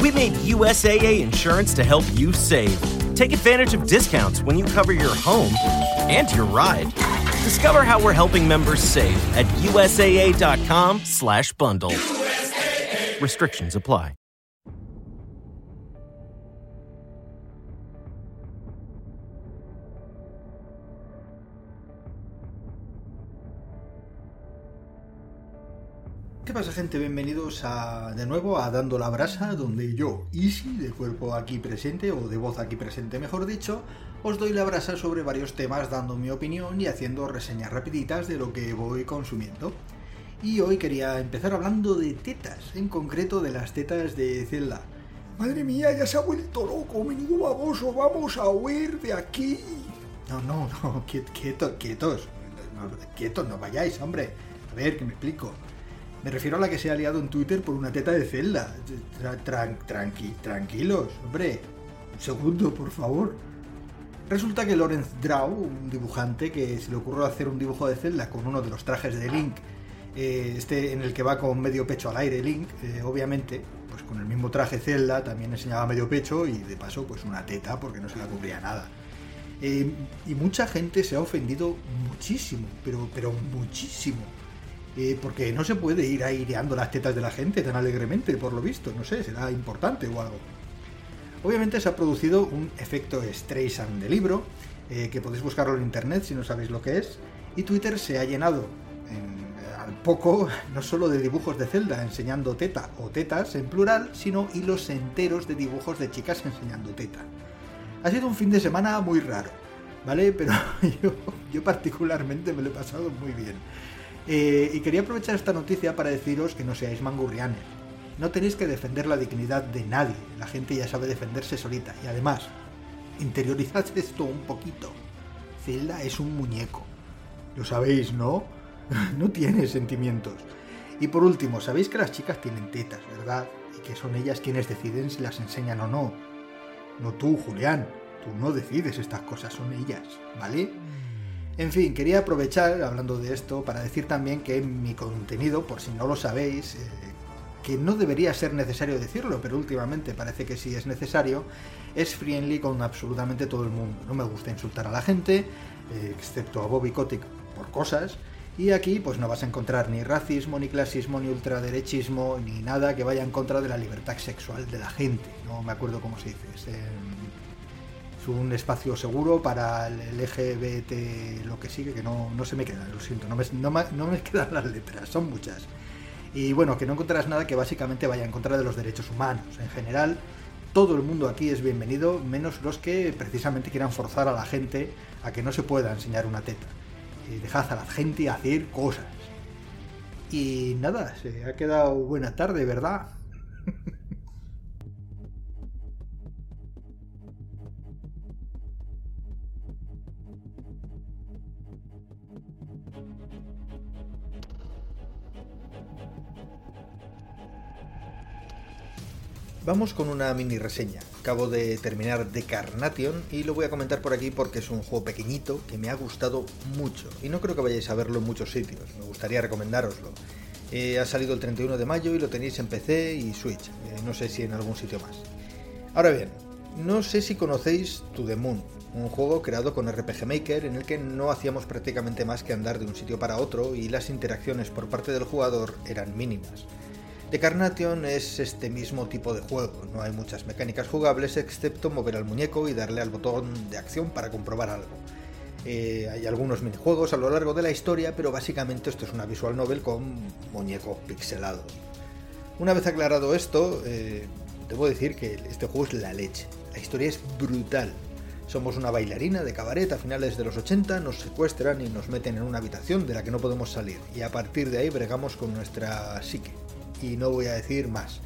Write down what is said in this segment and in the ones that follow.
We made USAA insurance to help you save. Take advantage of discounts when you cover your home and your ride. Discover how we're helping members save at usaa.com/bundle. Restrictions apply. ¿Qué pasa gente? Bienvenidos a, de nuevo a Dando la Brasa, donde yo, Easy, de cuerpo aquí presente, o de voz aquí presente mejor dicho, os doy la brasa sobre varios temas dando mi opinión y haciendo reseñas rapiditas de lo que voy consumiendo. Y hoy quería empezar hablando de tetas, en concreto de las tetas de Zelda. Madre mía, ya se ha vuelto loco, menudo baboso, vamos a huir de aquí. No, no, no, quietos, quietos, quietos, no vayáis, hombre. A ver, que me explico. Me refiero a la que se ha liado en Twitter por una teta de Zelda. tranqui, tranquilos, hombre. Un segundo, por favor. Resulta que Lorenz Draw, un dibujante que se le ocurrió hacer un dibujo de Zelda con uno de los trajes de Link, eh, este en el que va con medio pecho al aire Link, eh, obviamente, pues con el mismo traje Zelda también enseñaba medio pecho y de paso pues una teta porque no se la cubría nada. Eh, y mucha gente se ha ofendido muchísimo, pero, pero muchísimo porque no se puede ir aireando las tetas de la gente tan alegremente, por lo visto, no sé, será importante o algo. Obviamente se ha producido un efecto Streisand de libro, eh, que podéis buscarlo en internet si no sabéis lo que es, y Twitter se ha llenado al poco no solo de dibujos de Zelda enseñando teta o tetas en plural, sino hilos enteros de dibujos de chicas enseñando teta. Ha sido un fin de semana muy raro, ¿vale? Pero yo, yo particularmente me lo he pasado muy bien. Eh, y quería aprovechar esta noticia para deciros que no seáis mangurrianes. No tenéis que defender la dignidad de nadie. La gente ya sabe defenderse solita. Y además, interiorizad esto un poquito. Zelda es un muñeco. Lo sabéis, ¿no? no tiene sentimientos. Y por último, sabéis que las chicas tienen tetas, ¿verdad? Y que son ellas quienes deciden si las enseñan o no. No tú, Julián. Tú no decides estas cosas, son ellas, ¿vale? En fin, quería aprovechar, hablando de esto, para decir también que mi contenido, por si no lo sabéis, eh, que no debería ser necesario decirlo, pero últimamente parece que sí es necesario, es friendly con absolutamente todo el mundo. No me gusta insultar a la gente, eh, excepto a Bobby Kotick por cosas, y aquí pues no vas a encontrar ni racismo, ni clasismo, ni ultraderechismo, ni nada que vaya en contra de la libertad sexual de la gente. No me acuerdo cómo se dice es un espacio seguro para el LGBT, lo que sigue, que no, se me queda, lo siento, no me, no, me, quedan las letras, son muchas. Y bueno, que no encontrarás nada que básicamente vaya en contra de los derechos humanos. En general, todo el mundo aquí es bienvenido, menos los que precisamente quieran forzar a la gente a que no se pueda enseñar una teta. Y dejad a la gente hacer cosas. Y nada, se ha quedado buena tarde, ¿verdad? Vamos con una mini reseña. Acabo de terminar The Carnation y lo voy a comentar por aquí porque es un juego pequeñito que me ha gustado mucho y no creo que vayáis a verlo en muchos sitios. Me gustaría recomendároslo. Eh, ha salido el 31 de mayo y lo tenéis en PC y Switch. Eh, no sé si en algún sitio más. Ahora bien, no sé si conocéis To The Moon, un juego creado con RPG Maker en el que no hacíamos prácticamente más que andar de un sitio para otro y las interacciones por parte del jugador eran mínimas. The Carnation es este mismo tipo de juego, no hay muchas mecánicas jugables excepto mover al muñeco y darle al botón de acción para comprobar algo. Eh, hay algunos minijuegos a lo largo de la historia, pero básicamente esto es una visual novel con muñecos pixelados. Una vez aclarado esto, eh, debo decir que este juego es la leche. La historia es brutal. Somos una bailarina de cabaret a finales de los 80, nos secuestran y nos meten en una habitación de la que no podemos salir, y a partir de ahí bregamos con nuestra psique y no voy a decir más.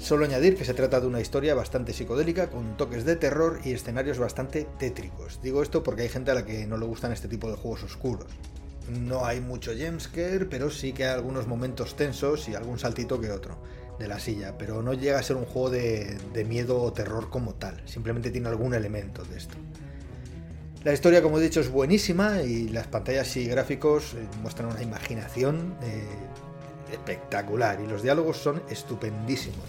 Solo añadir que se trata de una historia bastante psicodélica, con toques de terror y escenarios bastante tétricos. Digo esto porque hay gente a la que no le gustan este tipo de juegos oscuros. No hay mucho jumpscare, pero sí que hay algunos momentos tensos y algún saltito que otro de la silla, pero no llega a ser un juego de, miedo o terror como tal, simplemente tiene algún elemento de esto. La historia, como he dicho, es buenísima y las pantallas y gráficos eh, muestran una imaginación eh, espectacular y los diálogos son estupendísimos.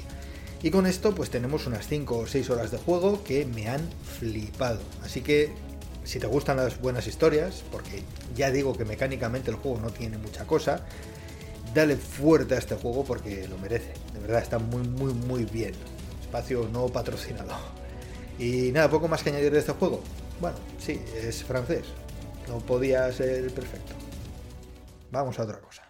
Y con esto pues tenemos unas 5 o 6 horas de juego que me han flipado. Así que si te gustan las buenas historias, porque ya digo que mecánicamente el juego no tiene mucha cosa, dale fuerte a este juego porque lo merece. De verdad, está muy, muy, muy bien. Espacio no patrocinado. Y nada, poco más que añadir de este juego. Bueno, sí, es francés. No podía ser perfecto. Vamos a otra cosa.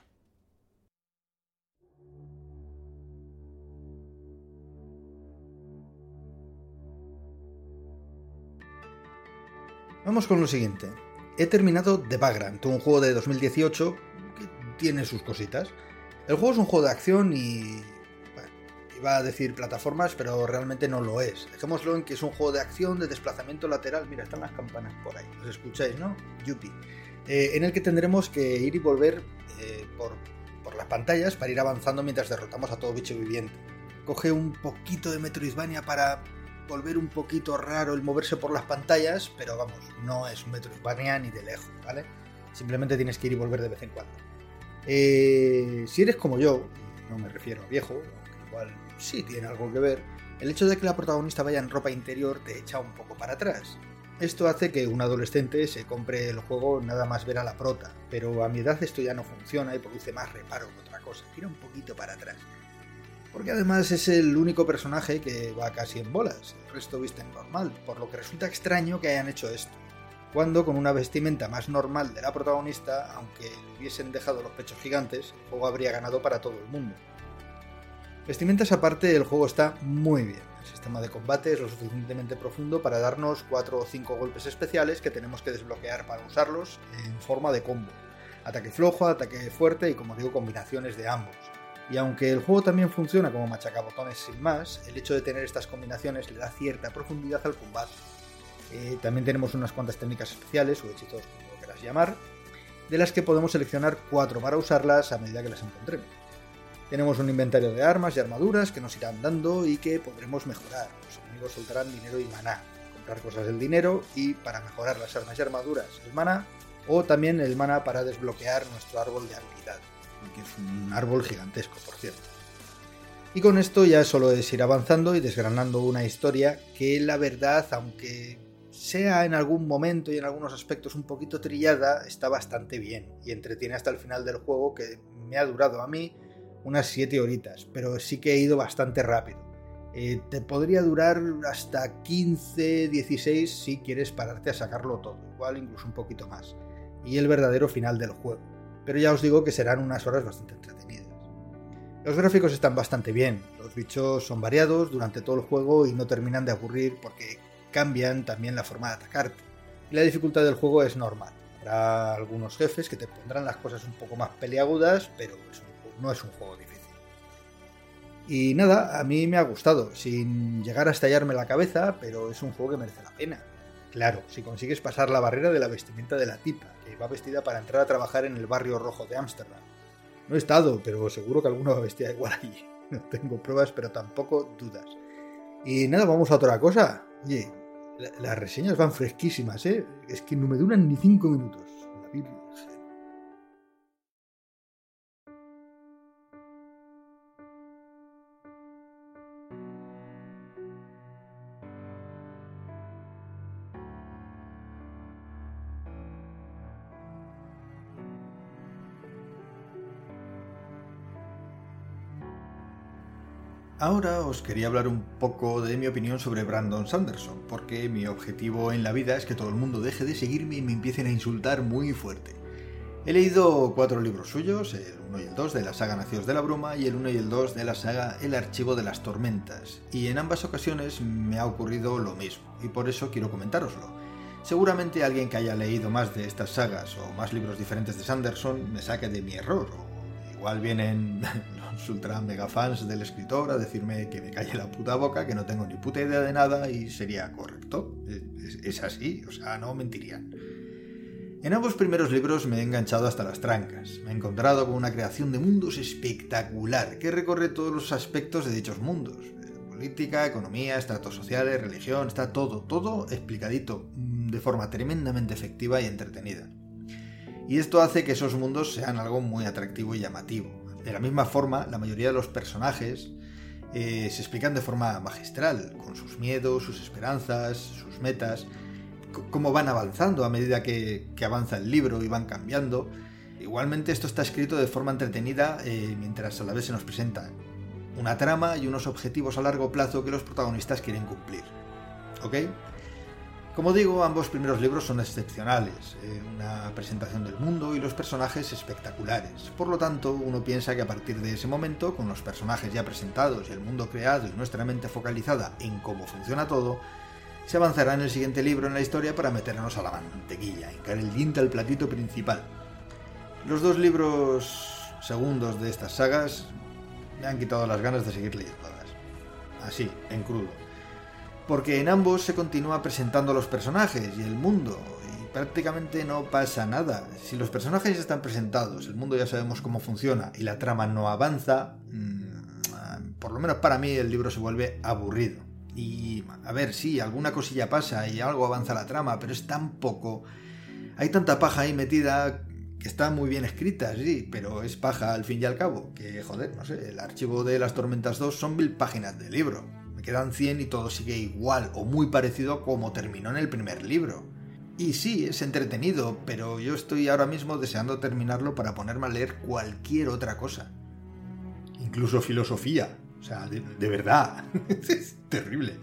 Vamos con lo siguiente. He terminado The Background, un juego de 2018 que tiene sus cositas. El juego es un juego de acción y... Bueno, iba a decir plataformas, pero realmente no lo es. Dejémoslo en que es un juego de acción, de desplazamiento lateral. Mira, están las campanas por ahí. Os escucháis, ¿no? Yupi. Eh, en el que tendremos que ir y volver eh, por, por las pantallas para ir avanzando mientras derrotamos a todo bicho viviente. Coge un poquito de Metroidvania para volver un poquito raro el moverse por las pantallas, pero vamos, no es un Metroidvania ni de lejos, ¿vale? Simplemente tienes que ir y volver de vez en cuando. Eh, si eres como yo, no me refiero a viejo, aunque igual sí tiene algo que ver, el hecho de que la protagonista vaya en ropa interior te echa un poco para atrás. Esto hace que un adolescente se compre el juego nada más ver a la prota, pero a mi edad esto ya no funciona y produce más reparo que otra cosa, tira un poquito para atrás porque además es el único personaje que va casi en bolas, el resto visten normal, por lo que resulta extraño que hayan hecho esto, cuando con una vestimenta más normal de la protagonista, aunque le hubiesen dejado los pechos gigantes, el juego habría ganado para todo el mundo. Vestimentas aparte, el juego está muy bien. El sistema de combate es lo suficientemente profundo para darnos 4 o 5 golpes especiales que tenemos que desbloquear para usarlos en forma de combo. Ataque flojo, ataque fuerte y como digo combinaciones de ambos. Y aunque el juego también funciona como machacabotones sin más, el hecho de tener estas combinaciones le da cierta profundidad al combate. Eh, también tenemos unas cuantas técnicas especiales o hechizos, como lo quieras llamar, de las que podemos seleccionar cuatro para usarlas a medida que las encontremos. Tenemos un inventario de armas y armaduras que nos irán dando y que podremos mejorar. Los enemigos soltarán dinero y maná. Comprar cosas del dinero y para mejorar las armas y armaduras el maná o también el maná para desbloquear nuestro árbol de habilidad que es un árbol gigantesco, por cierto. Y con esto ya solo es ir avanzando y desgranando una historia que la verdad, aunque sea en algún momento y en algunos aspectos un poquito trillada, está bastante bien y entretiene hasta el final del juego que me ha durado a mí unas 7 horitas, pero sí que he ido bastante rápido. Eh, te podría durar hasta 15, 16 si quieres pararte a sacarlo todo, igual incluso un poquito más. Y el verdadero final del juego pero ya os digo que serán unas horas bastante entretenidas. Los gráficos están bastante bien, los bichos son variados durante todo el juego y no terminan de aburrir porque cambian también la forma de atacarte. Y la dificultad del juego es normal. Habrá algunos jefes que te pondrán las cosas un poco más peleagudas, pero no es un juego difícil. Y nada, a mí me ha gustado, sin llegar a estallarme la cabeza, pero es un juego que merece la pena. Claro, si consigues pasar la barrera de la vestimenta de la tipa, que va vestida para entrar a trabajar en el barrio rojo de Ámsterdam. No he estado, pero seguro que alguno va vestida igual allí. No tengo pruebas, pero tampoco dudas. Y nada, vamos a otra cosa. Oye, las reseñas van fresquísimas, ¿eh? Es que no me duran ni cinco minutos. La Biblia. Ahora os quería hablar un poco de mi opinión sobre Brandon Sanderson, porque mi objetivo en la vida es que todo el mundo deje de seguirme y me empiecen a insultar muy fuerte. He leído cuatro libros suyos, el 1 y el 2 de la saga Nacidos de la Bruma y el 1 y el 2 de la saga El Archivo de las Tormentas, y en ambas ocasiones me ha ocurrido lo mismo, y por eso quiero comentároslo. Seguramente alguien que haya leído más de estas sagas o más libros diferentes de Sanderson me saque de mi error, igual vienen ultra mega fans del escritor a decirme que me calle la puta boca, que no tengo ni puta idea de nada y sería correcto. Es, así, o sea, no mentirían. En ambos primeros libros me he enganchado hasta las trancas. Me he encontrado con una creación de mundos espectacular que recorre todos los aspectos de dichos mundos. Política, economía, estratos sociales, religión, está todo, todo explicadito, mm, de forma tremendamente efectiva y entretenida. Y esto hace que esos mundos sean algo muy atractivo y llamativo. De la misma forma, la mayoría de los personajes eh, se explican de forma magistral, con sus miedos, sus esperanzas, sus metas, cómo van avanzando a medida que, avanza el libro y van cambiando. Igualmente esto está escrito de forma entretenida eh, mientras a la vez se nos presenta una trama y unos objetivos a largo plazo que los protagonistas quieren cumplir. ¿Ok? Como digo, ambos primeros libros son excepcionales, eh, una presentación del mundo y los personajes espectaculares. Por lo tanto, uno piensa que a partir de ese momento, con los personajes ya presentados y el mundo creado y nuestra mente focalizada en cómo funciona todo, se avanzará en el siguiente libro en la historia para meternos a la mantequilla, hincar el diente al platito principal. Los dos libros segundos de estas sagas me han quitado las ganas de seguir leyéndolas. Así, en crudo. Porque en ambos se continúa presentando los personajes y el mundo, y prácticamente no pasa nada. Si los personajes están presentados, el mundo ya sabemos cómo funciona y la trama no avanza, mm, por lo menos para mí el libro se vuelve aburrido. Y a ver, sí, alguna cosilla pasa y algo avanza la trama, pero es tan poco. Hay tanta paja ahí metida que está muy bien escrita, sí, pero es paja al fin y al cabo. Que joder, no sé, el archivo de las Tormentas 2 son mil páginas de libro. Quedan 100 y todo sigue igual o muy parecido como terminó en el primer libro. Y sí, es entretenido, pero yo estoy ahora mismo deseando terminarlo para ponerme a leer cualquier otra cosa. Incluso filosofía, o sea, de, verdad. es terrible.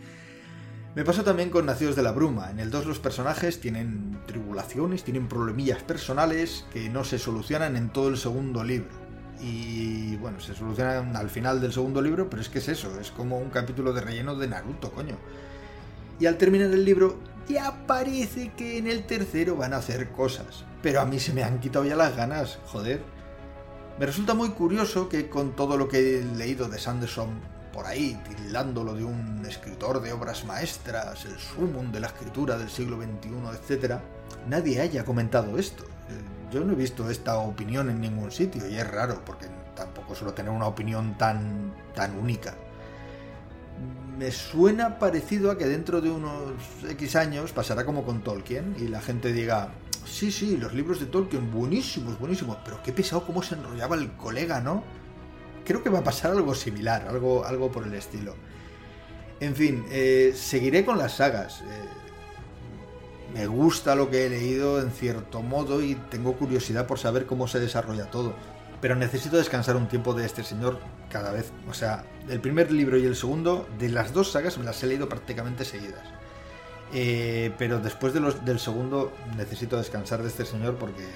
Me pasó también con Nacidos de la Bruma. En el 2 los personajes tienen tribulaciones, tienen problemillas personales que no se solucionan en todo el segundo libro. Y bueno, se solucionan al final del segundo libro, pero es que es eso, es como un capítulo de relleno de Naruto, coño. Y al terminar el libro, ya parece que en el tercero van a hacer cosas. Pero a mí se me han quitado ya las ganas, joder. Me resulta muy curioso que con todo lo que he leído de Sanderson por ahí, tildándolo de un escritor de obras maestras, el sumum de la escritura del siglo XXI, etc., nadie haya comentado esto. Yo no he visto esta opinión en ningún sitio y es raro porque tampoco suelo tener una opinión tan, tan única. Me suena parecido a que dentro de unos X años pasará como con Tolkien y la gente diga, Sí, sí, los libros de Tolkien, buenísimos, buenísimos. Pero qué pesado cómo se enrollaba el colega, ¿no? Creo que va a pasar algo similar, algo, algo por el estilo. En fin, eh, seguiré con las sagas. Eh, me gusta lo que he leído en cierto modo y tengo curiosidad por saber cómo se desarrolla todo. Pero necesito descansar un tiempo de este señor cada vez. O sea, el primer libro y el segundo, de las dos sagas me las he leído prácticamente seguidas. Eh, pero después del segundo necesito descansar de este señor porque,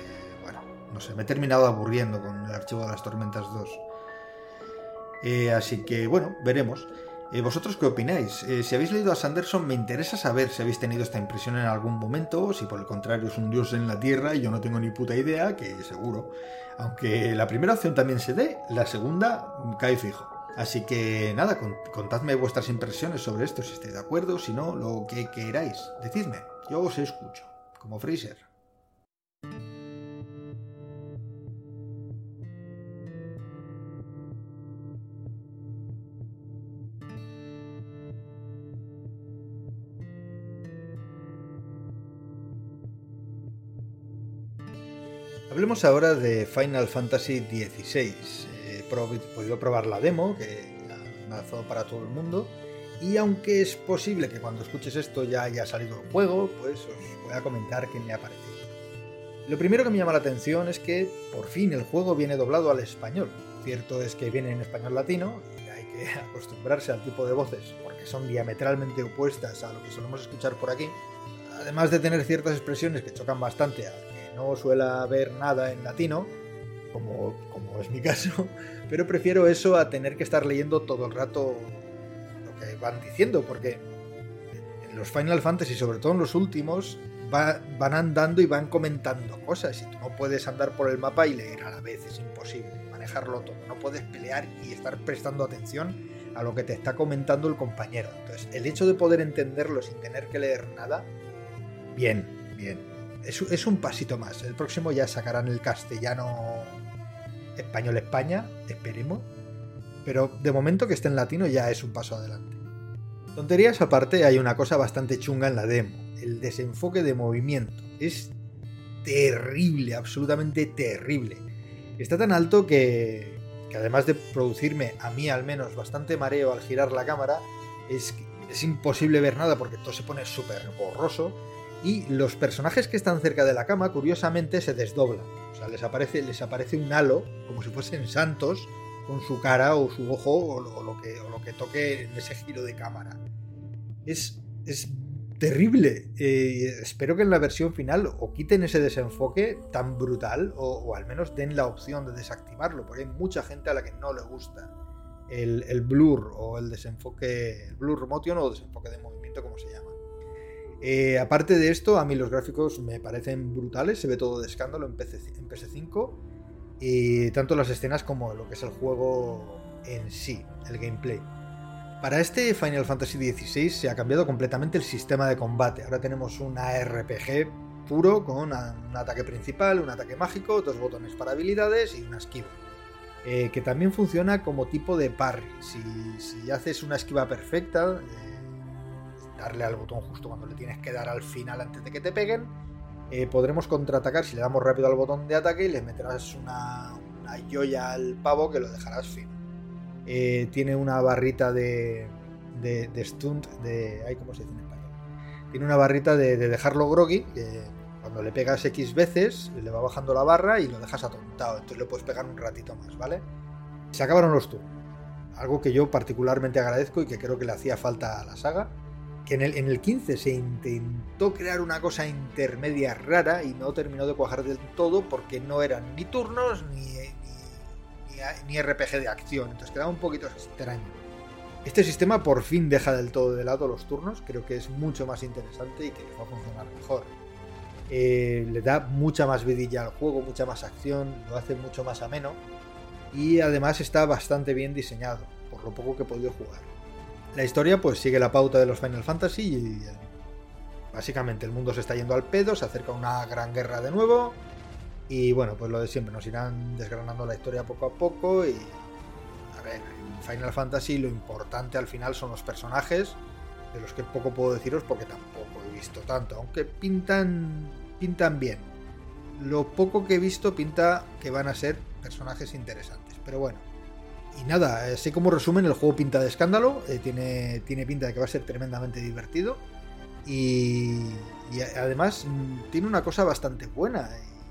bueno, no sé, me he terminado aburriendo con el archivo de las tormentas 2. Eh, así que, bueno, veremos. Eh, ¿Vosotros qué opináis? si habéis leído a Sanderson, me interesa saber si habéis tenido esta impresión en algún momento, o si por el contrario es un dios en la tierra y yo no tengo ni puta idea, que seguro. Aunque la primera opción también se dé, la segunda cae fijo. Así que nada, contadme vuestras impresiones sobre esto, si estáis de acuerdo, si no, lo que queráis. Decidme, yo os escucho, como Fraser. Hablemos ahora de Final Fantasy XVI podido probar la demo, que ha lanzado para todo el mundo. Y aunque es posible que cuando escuches esto ya haya salido el juego, pues os voy a comentar qué me ha parecido. Lo primero que me llama la atención es que por fin el juego viene doblado al español. Cierto es que viene en español latino y hay que acostumbrarse al tipo de voces porque son diametralmente opuestas a lo que solemos escuchar por aquí. Además de tener ciertas expresiones que chocan bastante a no suele haber nada en latino, como, como es mi caso, pero prefiero eso a tener que estar leyendo todo el rato lo que van diciendo, porque en los Final Fantasy, sobre todo en los últimos, van andando y van comentando cosas, y tú no puedes andar por el mapa y leer a la vez, es imposible manejarlo todo, no puedes pelear y estar prestando atención a lo que te está comentando el compañero. Entonces, el hecho de poder entenderlo sin tener que leer nada, bien, bien. Es, un pasito más. El próximo ya sacarán el castellano español España, esperemos. Pero de momento que esté en latino ya es un paso adelante. Tonterías aparte, hay una cosa bastante chunga en la demo. El desenfoque de movimiento. Es terrible, absolutamente terrible. Está tan alto que, porque además de producirme a mí al menos bastante mareo al girar la cámara, es imposible ver nada porque todo se pone súper borroso y los personajes que están cerca de la cama curiosamente se desdoblan. O sea, les aparece, les aparece un halo como si fuesen santos con su cara o su ojo o lo, que, o lo que toque en ese giro de cámara. Es, es terrible. Eh, espero que en la versión final o quiten ese desenfoque tan brutal o, al menos den la opción de desactivarlo, porque hay mucha gente a la que no le gusta el, blur o el desenfoque, el blur motion o desenfoque de movimiento, como se llama. Eh, aparte de esto, a mí los gráficos me parecen brutales, se ve todo de escándalo en, PC, en PS5, y tanto las escenas como lo que es el juego en sí, el gameplay. Para este Final Fantasy XVI se ha cambiado completamente el sistema de combate. Ahora tenemos una RPG puro con un ataque principal, un ataque mágico, dos botones para habilidades y una esquiva. Eh, que también funciona como tipo de parry. Si, haces una esquiva perfecta, eh, darle al botón justo cuando le tienes que dar al final antes de que te peguen, eh, podremos contraatacar si le damos rápido al botón de ataque y le meterás una, una joya al pavo que lo dejarás fino. Eh, tiene una barrita de, de, stunt, de... Ay, ¿Cómo se dice en español? Tiene una barrita de, dejarlo groggy, que cuando le pegas X veces, le va bajando la barra y lo dejas atontado, entonces le puedes pegar un ratito más, ¿vale? Se acabaron los turnos, algo que yo particularmente agradezco y que creo que le hacía falta a la saga. Que en el, en el 15 se intentó crear una cosa intermedia rara y no terminó de cuajar del todo porque no eran ni turnos ni ni, RPG de acción, entonces quedaba un poquito extraño. Este sistema por fin deja del todo de lado los turnos, creo que es mucho más interesante y que va a funcionar mejor. Eh, le da mucha más vidilla al juego, mucha más acción, lo hace mucho más ameno y además está bastante bien diseñado, por lo poco que he podido jugar. La historia pues sigue la pauta de los Final Fantasy y básicamente el mundo se está yendo al pedo, se acerca una gran guerra de nuevo y bueno, pues lo de siempre, nos irán desgranando la historia poco a poco y... A ver, en Final Fantasy lo importante al final son los personajes, de los que poco puedo deciros porque tampoco he visto tanto, aunque pintan, pintan bien. Lo poco que he visto pinta que van a ser personajes interesantes, pero bueno. Y nada, así como resumen, el juego pinta de escándalo, eh, tiene, tiene pinta de que va a ser tremendamente divertido y, además mm, tiene una cosa bastante buena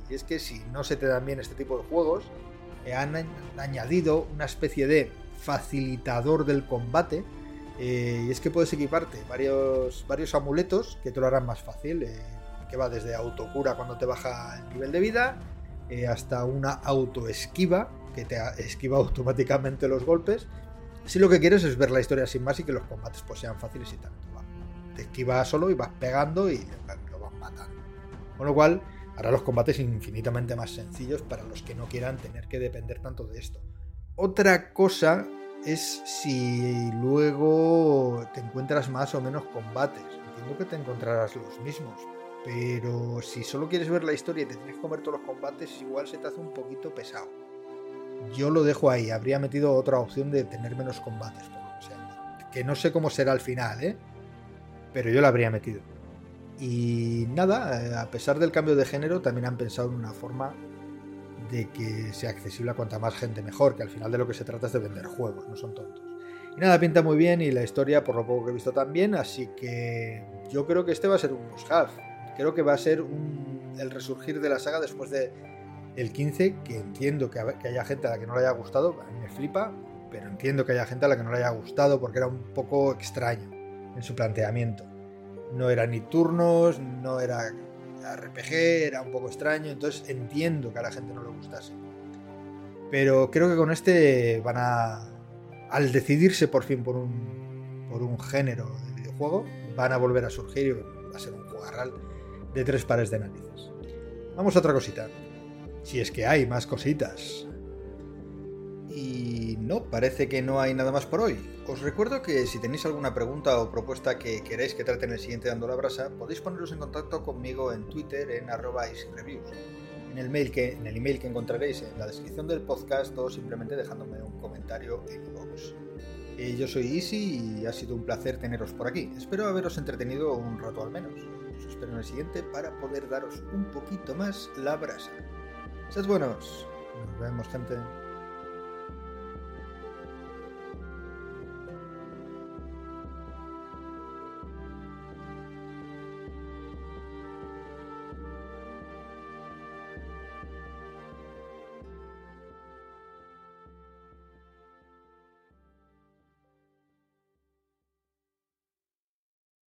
y es que si no se te dan bien este tipo de juegos, eh, han añadido una especie de facilitador del combate. Eh, y es que puedes equiparte varios, varios amuletos que te lo harán más fácil. Eh, que va desde autocura cuando te baja el nivel de vida, hasta una autoesquiva que te esquiva automáticamente los golpes. Si lo que quieres es ver la historia sin más y que los combates pues, sean fáciles y tanto. Te esquivas solo y vas pegando y lo vas matando. Con lo cual, hará los combates infinitamente más sencillos para los que no quieran tener que depender tanto de esto. Otra cosa es si luego te encuentras más o menos combates. Entiendo que te encontrarás los mismos, pero si solo quieres ver la historia y te tienes que comer todos los combates, igual se te hace un poquito pesado. Yo lo dejo ahí, habría metido otra opción de tener menos combates, que no sé cómo será al final, ¿eh? Pero yo la habría metido. Y nada, eh, a pesar del cambio de género, también han pensado en una forma de que sea accesible a cuanta más gente mejor, que al final de lo que se trata es de vender juegos, no son tontos. Y nada, pinta muy bien y la historia, por lo poco que he visto, también, así que yo creo que este va a ser un must-have. Creo que va a ser el resurgir de la saga después de el 15, que entiendo que, haya gente a la que no le haya gustado, a mí me flipa, pero entiendo que haya gente a la que no le haya gustado porque era un poco extraño en su planteamiento no era ni turnos, no era RPG, era un poco extraño, entonces entiendo que a la gente no le gustase. Pero creo que con este van a, al decidirse por fin por un, por un género de videojuego, van a volver a surgir y a ser un jugarral de tres pares de narices. Vamos a otra cosita. Si es que hay más cositas. Y no, parece que no hay nada más por hoy. Os recuerdo que si tenéis alguna pregunta o propuesta que queráis que trate en el siguiente Dando la Brasa, podéis poneros en contacto conmigo en Twitter en arroba reviews, en el, mail que, en el email que encontraréis en la descripción del podcast o simplemente dejándome un comentario en iVoox. Eh, yo soy Easy y ha sido un placer teneros por aquí. Espero haberos entretenido un rato al menos. Os espero en el siguiente para poder daros un poquito más la brasa. Sed buenos. Nos vemos, gente.